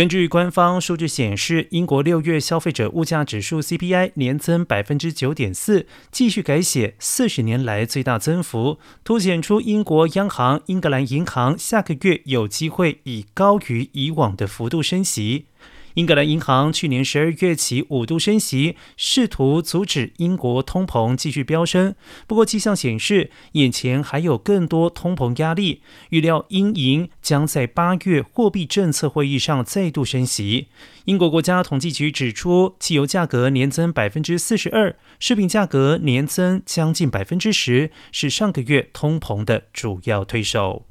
根据官方数据显示，英国六月消费者物价指数 CPI 年增百分之九点四，继续改写四十年来最大增幅，凸显出英国央行英格兰银行下个月有机会以高于以往的幅度升息。英格兰银行去年十二月起五度升息，试图阻止英国通膨继续飙升。不过，迹象显示眼前还有更多通膨压力，预料英银将在八月货币政策会议上再度升息。英国国家统计局指出，汽油价格年增百分之四十二，食品价格年增将近百分之十，是上个月通膨的主要推手。